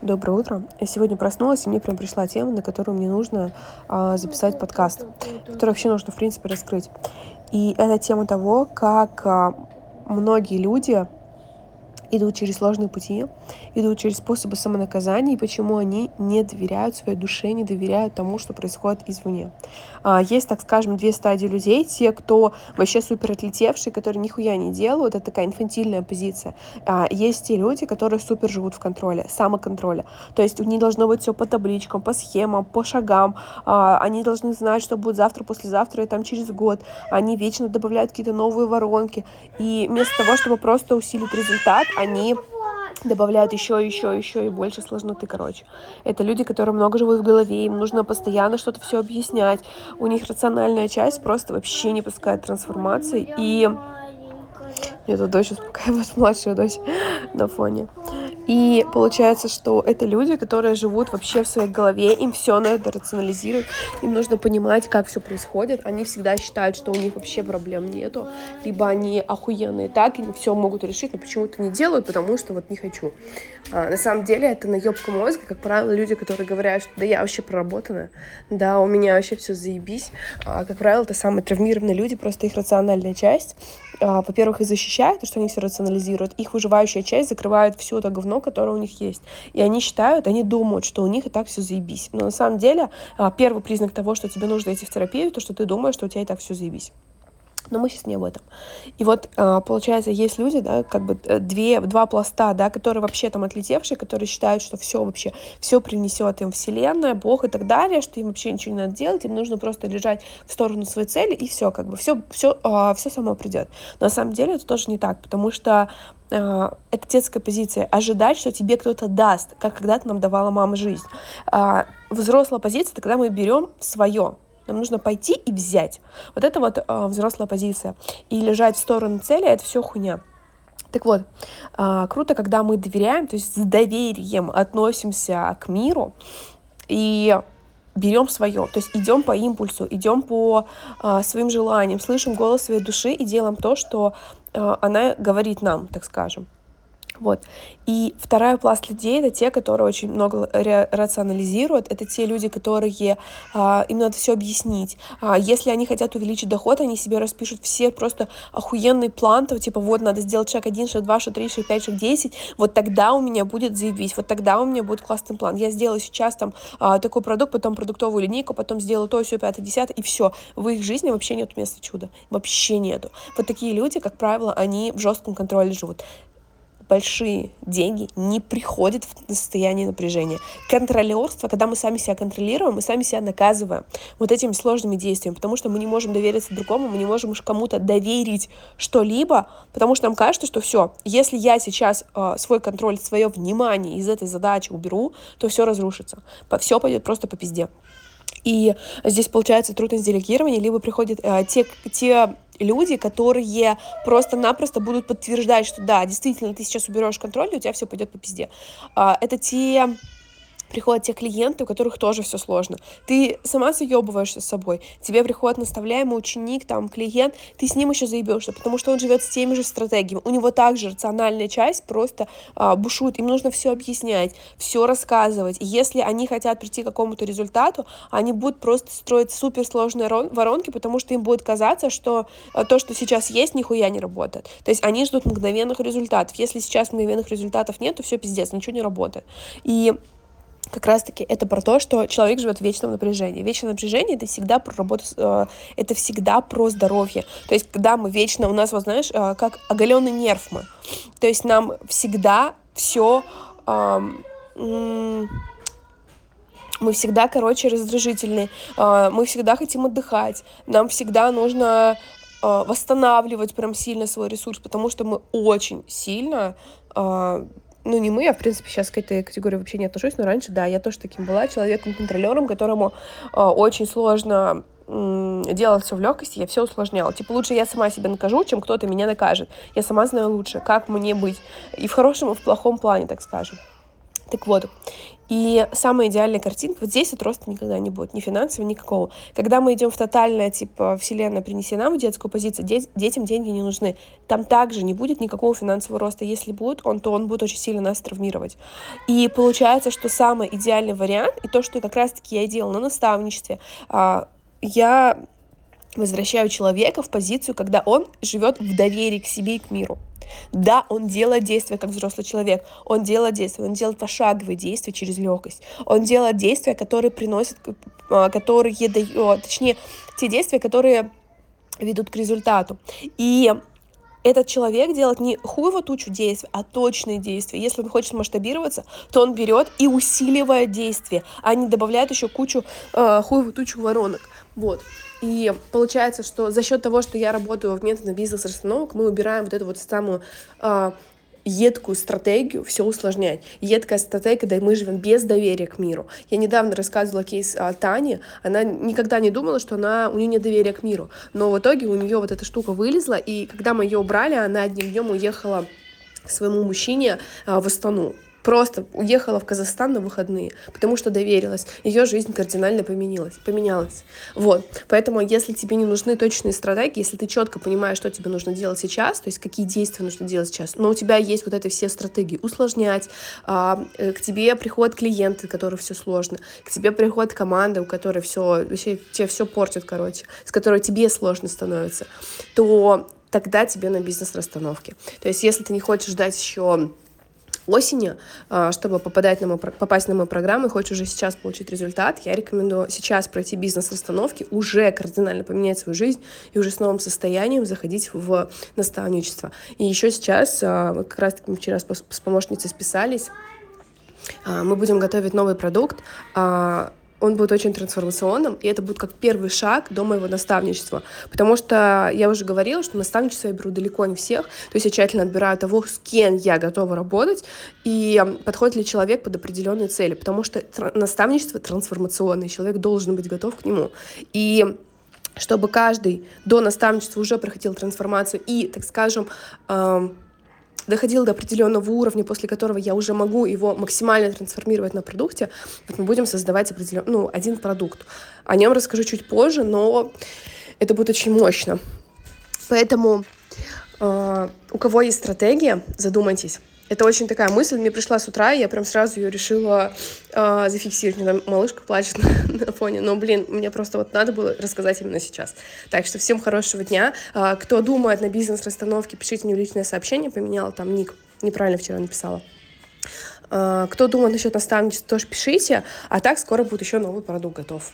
Доброе утро. Я сегодня проснулась, и мне прям пришла тема, на которую мне нужно а, записать подкаст, который вообще нужно, в принципе, раскрыть. И это тема того, как а, многие люди идут через сложные пути, идут через способы самонаказания, и почему они не доверяют своей душе, не доверяют тому, что происходит извне. А, есть, так скажем, две стадии людей. Те, кто вообще супер отлетевшие, которые нихуя не делают, это такая инфантильная позиция. А, есть те люди, которые супер живут в контроле, самоконтроле. То есть у них должно быть все по табличкам, по схемам, по шагам. А, они должны знать, что будет завтра, послезавтра и там через год. Они вечно добавляют какие-то новые воронки. И вместо того, чтобы просто усилить результат, они добавляют еще, еще, еще и больше сложноты, короче. Это люди, которые много живут в голове, им нужно постоянно что-то все объяснять. У них рациональная часть просто вообще не пускает трансформации. И мне тут дочь успокаивает, младшая дочь на фоне. И получается, что это люди, которые живут вообще в своей голове, им все надо рационализировать, им нужно понимать, как все происходит. Они всегда считают, что у них вообще проблем нету, либо они охуенные так, и все могут решить, но почему-то не делают, потому что вот не хочу. А, на самом деле это наебка мозга, как правило, люди, которые говорят, что да я вообще проработана, да, у меня вообще все заебись. А, как правило, это самые травмированные люди, просто их рациональная часть а, во-первых, и защищает, то, что они все рационализируют, их выживающая часть закрывает все это говно, которое у них есть. И они считают, они думают, что у них и так все заебись. Но на самом деле а, первый признак того, что тебе нужно идти в терапию, то, что ты думаешь, что у тебя и так все заебись. Но мы сейчас не об этом. И вот, а, получается, есть люди, да, как бы э, две, два пласта, да, которые вообще там отлетевшие, которые считают, что все вообще, все принесет им Вселенная, Бог и так далее, что им вообще ничего не надо делать, им нужно просто лежать в сторону своей цели, и все, как бы, все, все, все само придет. Но на самом деле это тоже не так, потому что Uh, это детская позиция. Ожидать, что тебе кто-то даст, как когда-то нам давала мама жизнь. Взрослая позиция, это когда мы берем свое. Нам нужно пойти и взять. Вот это вот э, взрослая позиция. И лежать в сторону цели — это все хуйня. Так вот, э, круто, когда мы доверяем, то есть с доверием относимся к миру и берем свое, то есть идем по импульсу, идем по э, своим желаниям, слышим голос своей души и делаем то, что э, она говорит нам, так скажем. Вот. И вторая пласт людей — это те, которые очень много рационализируют. Это те люди, которые... А, им надо все объяснить. А, если они хотят увеличить доход, они себе распишут все просто охуенный план, то типа вот надо сделать шаг один, шаг два, шаг три, шаг пять, шаг десять. Вот тогда у меня будет заебись, вот тогда у меня будет классный план. Я сделаю сейчас там а, такой продукт, потом продуктовую линейку, потом сделаю то, все, пятое, десятое, и все. В их жизни вообще нет места чуда. Вообще нету. Вот такие люди, как правило, они в жестком контроле живут большие деньги не приходят в состояние напряжения. Контролерство, когда мы сами себя контролируем, мы сами себя наказываем вот этими сложными действиями, потому что мы не можем довериться другому, мы не можем уж кому-то доверить что-либо, потому что нам кажется, что все, если я сейчас э, свой контроль, свое внимание из этой задачи уберу, то все разрушится, все пойдет просто по пизде. И здесь получается трудность делегирования, либо приходят э, те, те люди, которые просто-напросто будут подтверждать, что да, действительно, ты сейчас уберешь контроль, и у тебя все пойдет по пизде. Э, это те приходят те клиенты, у которых тоже все сложно. Ты сама заебываешься с собой. Тебе приходит наставляемый ученик, там, клиент, ты с ним еще заебешься, потому что он живет с теми же стратегиями. У него также рациональная часть просто а, бушует. Им нужно все объяснять, все рассказывать. И если они хотят прийти к какому-то результату, они будут просто строить суперсложные воронки, потому что им будет казаться, что а, то, что сейчас есть, нихуя не работает. То есть они ждут мгновенных результатов. Если сейчас мгновенных результатов нет, то все пиздец, ничего не работает. И как раз-таки это про то, что человек живет в вечном напряжении. Вечное напряжение — это всегда про работу, э, это всегда про здоровье. То есть, когда мы вечно, у нас, вот знаешь, э, как оголенный нерв мы. То есть, нам всегда все... Мы всегда, короче, раздражительны, э, мы всегда хотим отдыхать, нам всегда нужно восстанавливать прям сильно свой ресурс, потому что мы очень сильно ну, не мы, а, в принципе, сейчас к этой категории вообще не отношусь, но раньше, да, я тоже таким была, человеком-контролером, которому э, очень сложно делать все в легкости, я все усложняла. Типа, лучше я сама себя накажу, чем кто-то меня накажет. Я сама знаю лучше, как мне быть. И в хорошем, и в плохом плане, так скажем. Так вот, и самая идеальная картинка, вот здесь вот роста никогда не будет, ни финансового, никакого. Когда мы идем в тотальное, типа, вселенная, принеси нам детскую позицию, де- детям деньги не нужны. Там также не будет никакого финансового роста. Если будет он, то он будет очень сильно нас травмировать. И получается, что самый идеальный вариант, и то, что как раз-таки я делала на наставничестве, а, я возвращаю человека в позицию, когда он живет в доверии к себе и к миру. Да, он делает действия как взрослый человек, он делает действия, он делает пошаговые действия через легкость, он делает действия, которые приносят, а, которые дают, точнее, те действия, которые ведут к результату. И этот человек делает не хуево тучу действий, а точные действия. Если он хочет масштабироваться, то он берет и усиливает действия, а не добавляет еще кучу э, хуеву тучу воронок. Вот. И получается, что за счет того, что я работаю в методе бизнес-расстановок, мы убираем вот эту вот самую э, едкую стратегию все усложнять. Едкая стратегия, когда мы живем без доверия к миру. Я недавно рассказывала кейс о Тане, она никогда не думала, что она, у нее нет доверия к миру, но в итоге у нее вот эта штука вылезла, и когда мы ее убрали, она одним днем уехала к своему мужчине а, в Астану просто уехала в Казахстан на выходные, потому что доверилась. Ее жизнь кардинально поменялась. поменялась. Вот. Поэтому, если тебе не нужны точные стратегии, если ты четко понимаешь, что тебе нужно делать сейчас, то есть какие действия нужно делать сейчас, но у тебя есть вот эти все стратегии, усложнять, а, э, к тебе приходят клиенты, которые все сложно, к тебе приходит команда, у которой все, вообще тебе все портит, короче, с которой тебе сложно становится, то тогда тебе на бизнес-расстановке. То есть, если ты не хочешь ждать еще осени, а, чтобы попадать на мою, попасть на мою программу и хочешь уже сейчас получить результат, я рекомендую сейчас пройти бизнес-расстановки, уже кардинально поменять свою жизнь и уже с новым состоянием заходить в наставничество. И еще сейчас, а, как раз таки мы вчера с помощницей списались, а, мы будем готовить новый продукт, он будет очень трансформационным, и это будет как первый шаг до моего наставничества. Потому что я уже говорила, что наставничество я беру далеко не всех, то есть я тщательно отбираю того, с кем я готова работать, и подходит ли человек под определенные цели, потому что наставничество трансформационное, человек должен быть готов к нему. И чтобы каждый до наставничества уже проходил трансформацию и, так скажем, доходил до определенного уровня, после которого я уже могу его максимально трансформировать на продукте, вот мы будем создавать определенный, ну, один продукт. О нем расскажу чуть позже, но это будет очень мощно. Поэтому э, у кого есть стратегия, задумайтесь. Это очень такая мысль мне пришла с утра, и я прям сразу ее решила э, зафиксировать. Мне малышка плачет на, на фоне, но, блин, мне просто вот надо было рассказать именно сейчас. Так что всем хорошего дня. Э, кто думает на бизнес-расстановке, пишите мне в личное сообщение, поменяла там ник, неправильно вчера написала. Э, кто думает насчет наставничества, тоже пишите, а так скоро будет еще новый продукт готов.